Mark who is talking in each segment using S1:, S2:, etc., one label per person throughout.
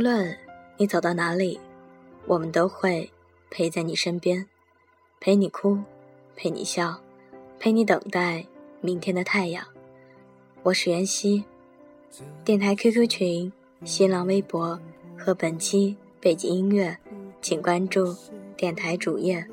S1: 无论你走到哪里，我们都会陪在你身边，陪你哭，陪你笑，陪你等待明天的太阳。我是袁熙，电台 QQ 群、新浪微博和本期背景音乐，请关注电台主页。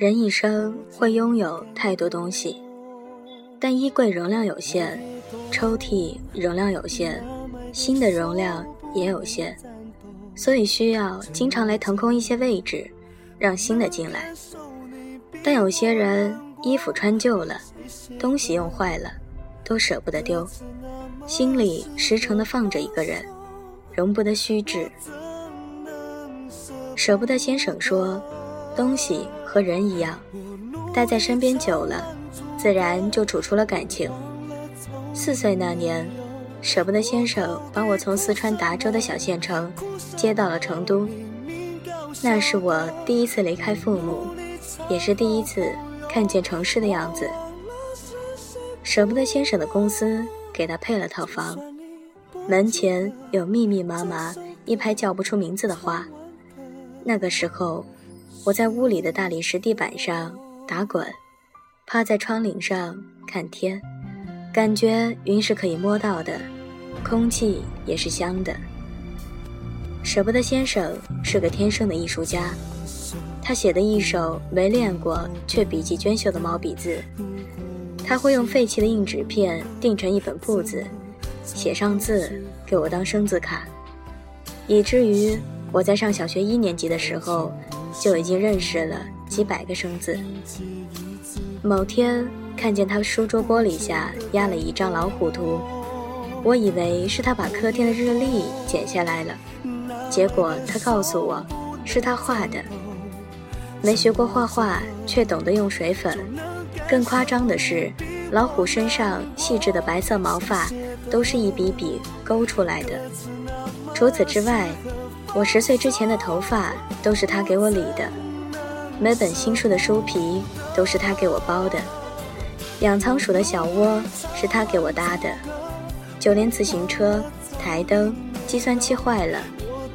S1: 人一生会拥有太多东西，但衣柜容量有限，抽屉容量有限，心的容量也有限，所以需要经常来腾空一些位置，让新的进来。但有些人衣服穿旧了，东西用坏了，都舍不得丢，心里实诚的放着一个人，容不得虚掷。舍不得先生说，东西。和人一样，待在身边久了，自然就处出了感情。四岁那年，舍不得先生把我从四川达州的小县城接到了成都。那是我第一次离开父母，也是第一次看见城市的样子。舍不得先生的公司给他配了套房，门前有密密麻麻一排叫不出名字的花。那个时候。我在屋里的大理石地板上打滚，趴在窗棂上看天，感觉云是可以摸到的，空气也是香的。舍不得先生是个天生的艺术家，他写的一首没练过却笔迹娟秀的毛笔字，他会用废弃的硬纸片订成一本簿子，写上字给我当生字卡，以至于我在上小学一年级的时候。就已经认识了几百个生字。某天看见他书桌玻璃下压了一张老虎图，我以为是他把客厅的日历剪下来了，结果他告诉我是他画的。没学过画画，却懂得用水粉。更夸张的是，老虎身上细致的白色毛发都是一笔笔勾出来的。除此之外，我十岁之前的头发都是他给我理的，每本新书的书皮都是他给我包的，养仓鼠的小窝是他给我搭的，就连自行车、台灯、计算器坏了，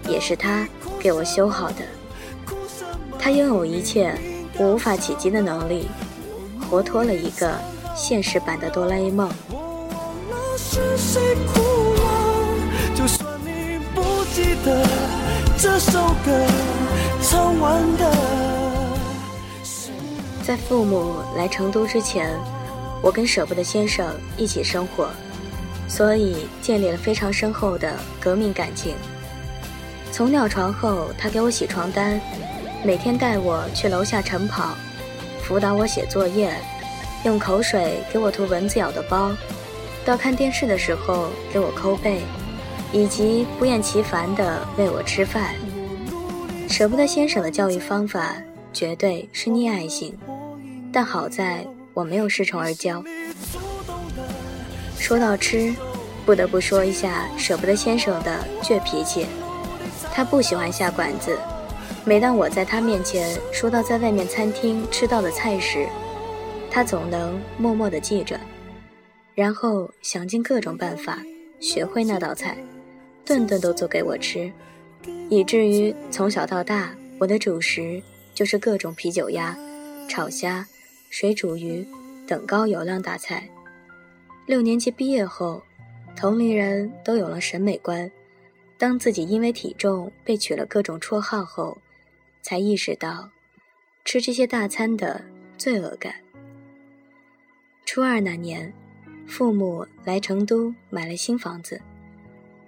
S1: 也是他给我修好的。他拥有一切我无法企及的能力，活脱了一个现实版的哆啦 A 梦。记得这首歌唱完的。在父母来成都之前，我跟舍不得先生一起生活，所以建立了非常深厚的革命感情。从尿床后，他给我洗床单，每天带我去楼下晨跑，辅导我写作业，用口水给我涂蚊子咬的包，到看电视的时候给我抠背。以及不厌其烦地喂我吃饭，舍不得先生的教育方法绝对是溺爱型，但好在我没有恃宠而骄。说到吃，不得不说一下舍不得先生的倔脾气，他不喜欢下馆子。每当我在他面前说到在外面餐厅吃到的菜时，他总能默默地记着，然后想尽各种办法学会那道菜。顿顿都做给我吃，以至于从小到大，我的主食就是各种啤酒鸭、炒虾、水煮鱼等高油量大菜。六年级毕业后，同龄人都有了审美观，当自己因为体重被取了各种绰号后，才意识到吃这些大餐的罪恶感。初二那年，父母来成都买了新房子。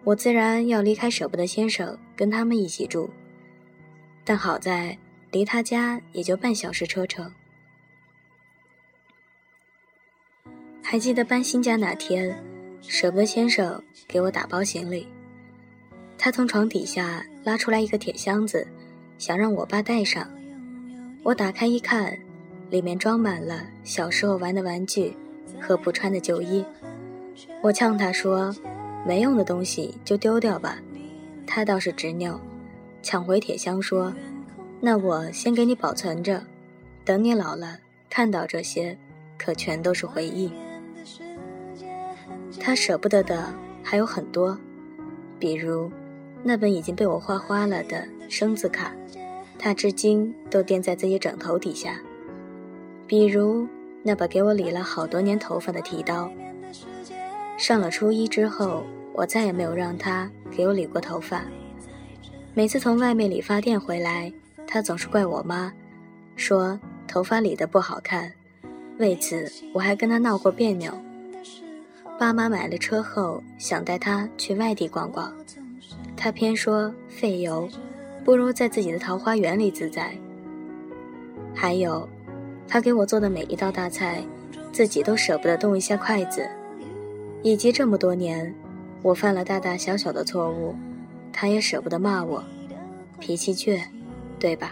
S1: 我自然要离开舍不得先生，跟他们一起住。但好在离他家也就半小时车程。还记得搬新家那天，舍不得先生给我打包行李，他从床底下拉出来一个铁箱子，想让我爸带上。我打开一看，里面装满了小时候玩的玩具和不穿的旧衣。我呛他说。没用的东西就丢掉吧，他倒是执拗，抢回铁箱说：“那我先给你保存着，等你老了看到这些，可全都是回忆。他舍不得的还有很多，比如那本已经被我画花了的生字卡，他至今都垫在自己枕头底下；比如那把给我理了好多年头发的剃刀。上了初一之后，我再也没有让他给我理过头发。每次从外面理发店回来，他总是怪我妈，说头发理得不好看。为此，我还跟他闹过别扭。爸妈买了车后，想带他去外地逛逛，他偏说费油，不如在自己的桃花源里自在。还有，他给我做的每一道大菜，自己都舍不得动一下筷子。以及这么多年，我犯了大大小小的错误。他也舍不得骂我，脾气倔，对吧？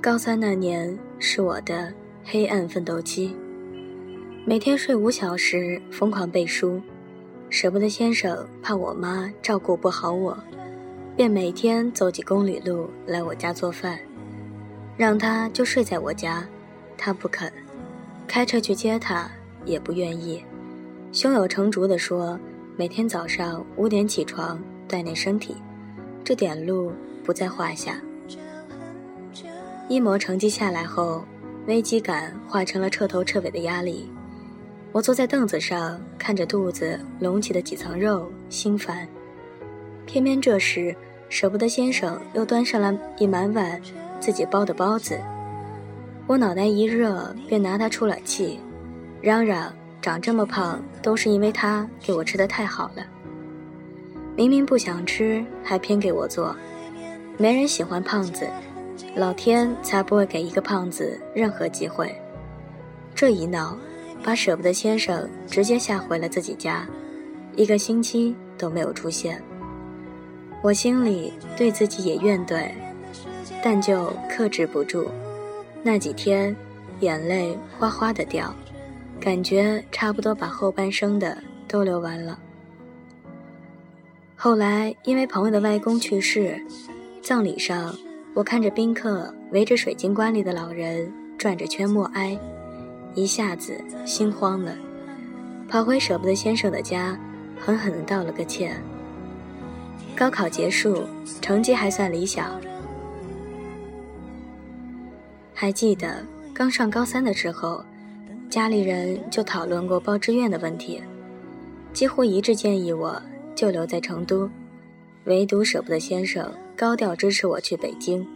S1: 高三那年是我的黑暗奋斗期，每天睡五小时，疯狂背书，舍不得先生怕我妈照顾不好我。便每天走几公里路来我家做饭，让他就睡在我家，他不肯，开车去接他也不愿意，胸有成竹地说每天早上五点起床锻炼身体，这点路不在话下。一模成绩下来后，危机感化成了彻头彻尾的压力。我坐在凳子上，看着肚子隆起的几层肉，心烦。偏偏这时。舍不得先生又端上了一满碗自己包的包子，我脑袋一热便拿他出了气，嚷嚷长这么胖都是因为他给我吃的太好了。明明不想吃，还偏给我做，没人喜欢胖子，老天才不会给一个胖子任何机会。这一闹，把舍不得先生直接吓回了自己家，一个星期都没有出现。我心里对自己也怨怼，但就克制不住。那几天，眼泪哗哗的掉，感觉差不多把后半生的都流完了。后来因为朋友的外公去世，葬礼上，我看着宾客围着水晶棺里的老人转着圈默哀，一下子心慌了，跑回舍不得先生的家，狠狠的道了个歉。高考结束，成绩还算理想。还记得刚上高三的时候，家里人就讨论过报志愿的问题，几乎一致建议我就留在成都，唯独舍不得先生高调支持我去北京。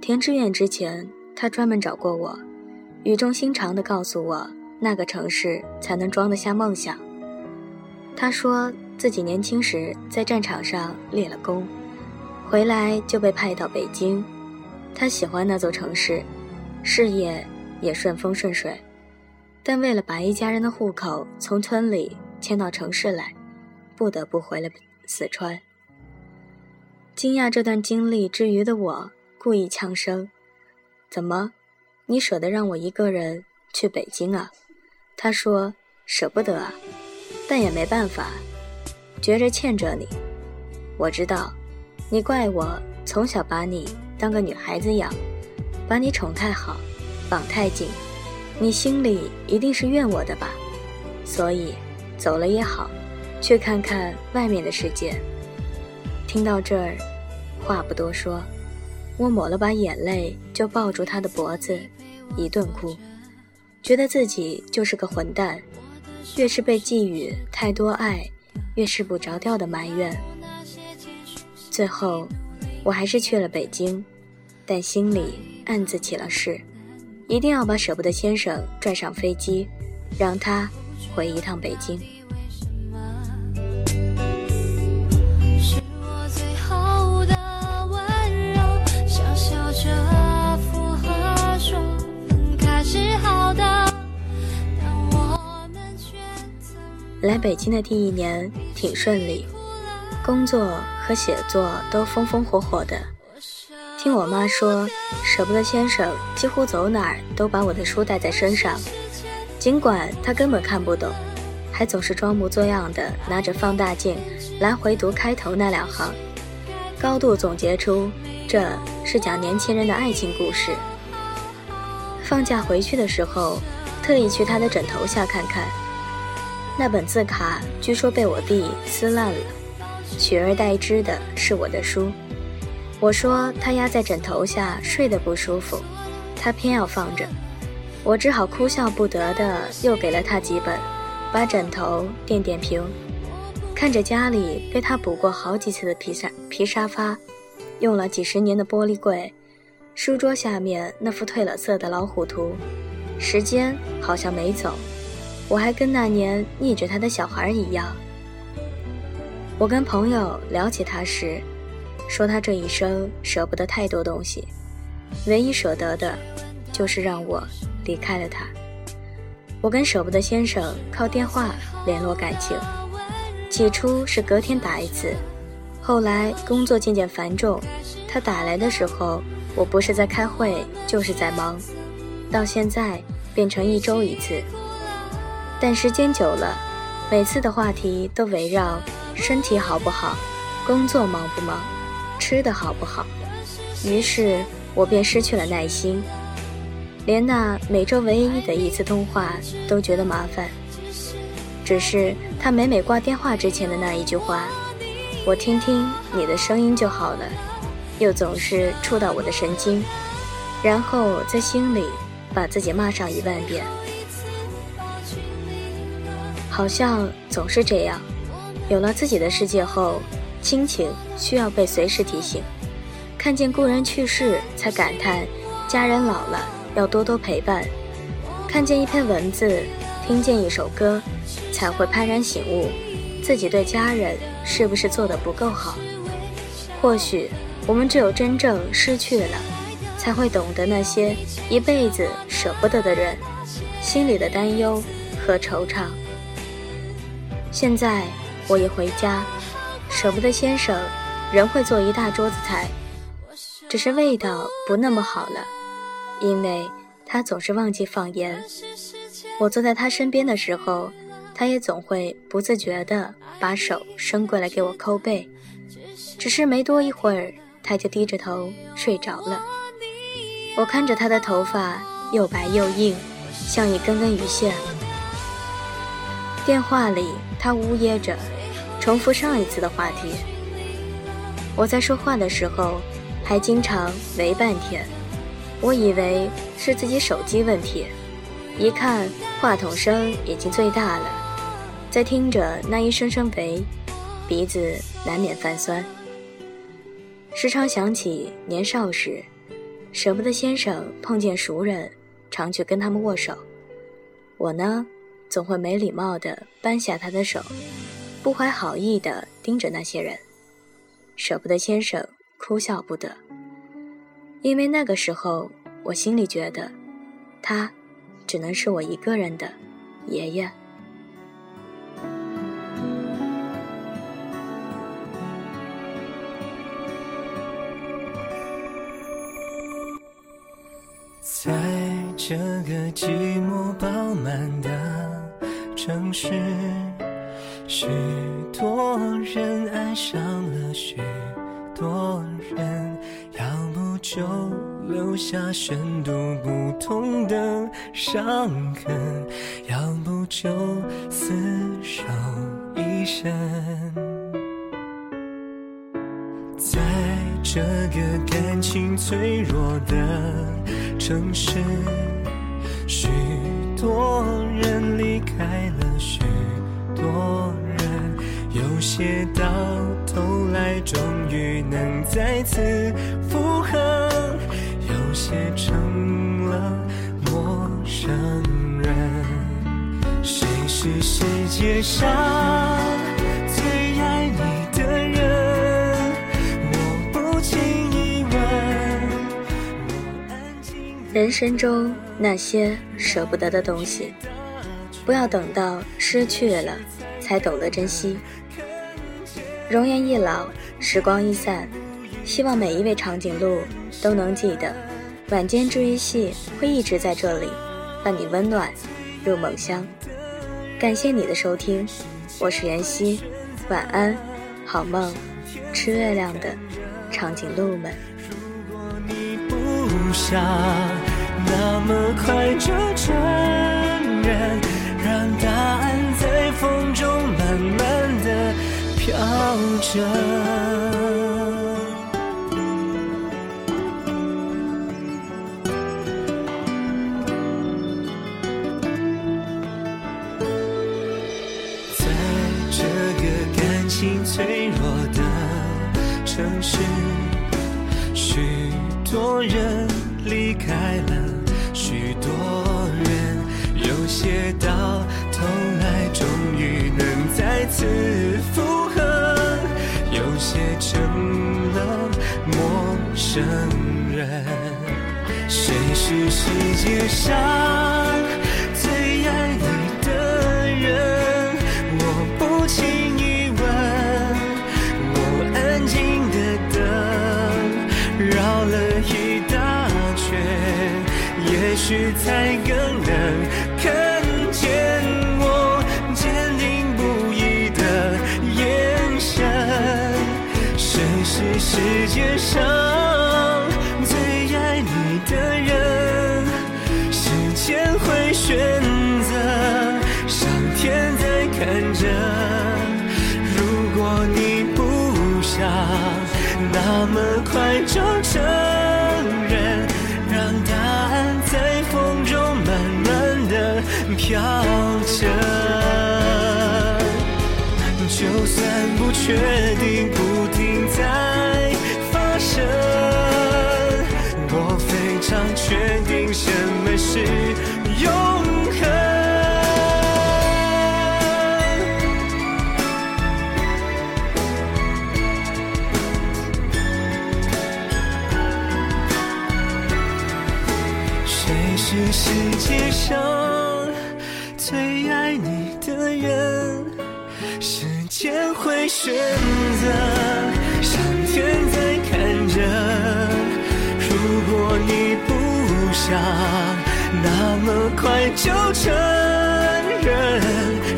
S1: 填志愿之前，他专门找过我，语重心长地告诉我那个城市才能装得下梦想。他说。自己年轻时在战场上立了功，回来就被派到北京。他喜欢那座城市，事业也顺风顺水，但为了把一家人的户口从村里迁到城市来，不得不回了四川。惊讶这段经历之余的我，故意呛声：“怎么，你舍得让我一个人去北京啊？”他说：“舍不得啊，但也没办法。”觉着欠着你，我知道，你怪我从小把你当个女孩子养，把你宠太好，绑太紧，你心里一定是怨我的吧？所以，走了也好，去看看外面的世界。听到这儿，话不多说，我抹了把眼泪，就抱住他的脖子，一顿哭，觉得自己就是个混蛋，越是被寄予太多爱。越是不着调的埋怨，最后我还是去了北京，但心里暗自起了誓，一定要把舍不得先生拽上飞机，让他回一趟北京。来北京的第一年挺顺利，工作和写作都风风火火的。听我妈说，舍不得先生几乎走哪儿都把我的书带在身上，尽管他根本看不懂，还总是装模作样的拿着放大镜来回读开头那两行，高度总结出这是讲年轻人的爱情故事。放假回去的时候，特意去他的枕头下看看，那本字卡据说被我弟撕烂了，取而代之的是我的书。我说他压在枕头下睡得不舒服，他偏要放着，我只好哭笑不得的又给了他几本，把枕头垫垫平，看着家里被他补过好几次的皮沙皮沙发，用了几十年的玻璃柜。书桌下面那幅褪了色的老虎图，时间好像没走，我还跟那年逆着他的小孩一样。我跟朋友聊起他时，说他这一生舍不得太多东西，唯一舍得的，就是让我离开了他。我跟舍不得先生靠电话联络感情，起初是隔天打一次，后来工作渐渐繁重，他打来的时候。我不是在开会，就是在忙，到现在变成一周一次。但时间久了，每次的话题都围绕身体好不好、工作忙不忙、吃的好不好，于是我便失去了耐心，连那每周唯一的一次通话都觉得麻烦。只是他每每挂电话之前的那一句话：“我听听你的声音就好了。”又总是触到我的神经，然后在心里把自己骂上一万遍。好像总是这样，有了自己的世界后，亲情需要被随时提醒。看见故人去世，才感叹家人老了要多多陪伴；看见一篇文字，听见一首歌，才会幡然醒悟，自己对家人是不是做得不够好？或许。我们只有真正失去了，才会懂得那些一辈子舍不得的人心里的担忧和惆怅。现在我一回家，舍不得先生仍会做一大桌子菜，只是味道不那么好了，因为他总是忘记放盐。我坐在他身边的时候，他也总会不自觉地把手伸过来给我抠背，只是没多一会儿。他就低着头睡着了。我看着他的头发又白又硬，像一根根鱼线。电话里他呜咽着，重复上一次的话题。我在说话的时候，还经常喂半天。我以为是自己手机问题，一看话筒声已经最大了，在听着那一声声喂，鼻子难免泛酸。时常想起年少时，舍不得先生碰见熟人，常去跟他们握手。我呢，总会没礼貌地扳下他的手，不怀好意地盯着那些人。舍不得先生哭笑不得，因为那个时候我心里觉得，他只能是我一个人的爷爷。
S2: 在这个寂寞饱满的城市，许多人爱上了许多人，要不就留下深度不同的伤痕，要不就厮守一生。在这个感情脆弱的。城市，许多人离开了，许多人，有些到头来终于能再次复合，有些成了陌生人。谁是世界上？
S1: 人生中那些舍不得的东西，不要等到失去了才懂得珍惜。容颜易老，时光易散，希望每一位长颈鹿都能记得，晚间治愈系会一直在这里，伴你温暖入梦乡。感谢你的收听，我是妍希，晚安，好梦，吃月亮的长颈鹿们。
S2: 如果你不想那么快就承认，让答案在风中慢慢的飘着。在这个感情脆弱的城市，许多人离开了，许多人有些到头来终于能再次复合，有些成了陌生人。谁是世界上去才更能看见我坚定不移的眼神。谁是世界上最爱你的人？时间会选择，上天在看着。如果你不想那么快就成决定，不停在发生，我非常确定什么是永恒。谁是世界上最爱你的人？是天会选择，上天在看着。如果你不想那么快就承认，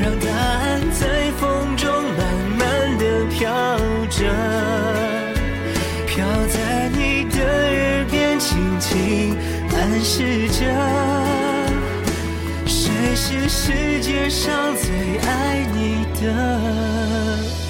S2: 让答案在风中慢慢的飘着，飘在你的耳边，轻轻暗示着。是世界上最爱你的？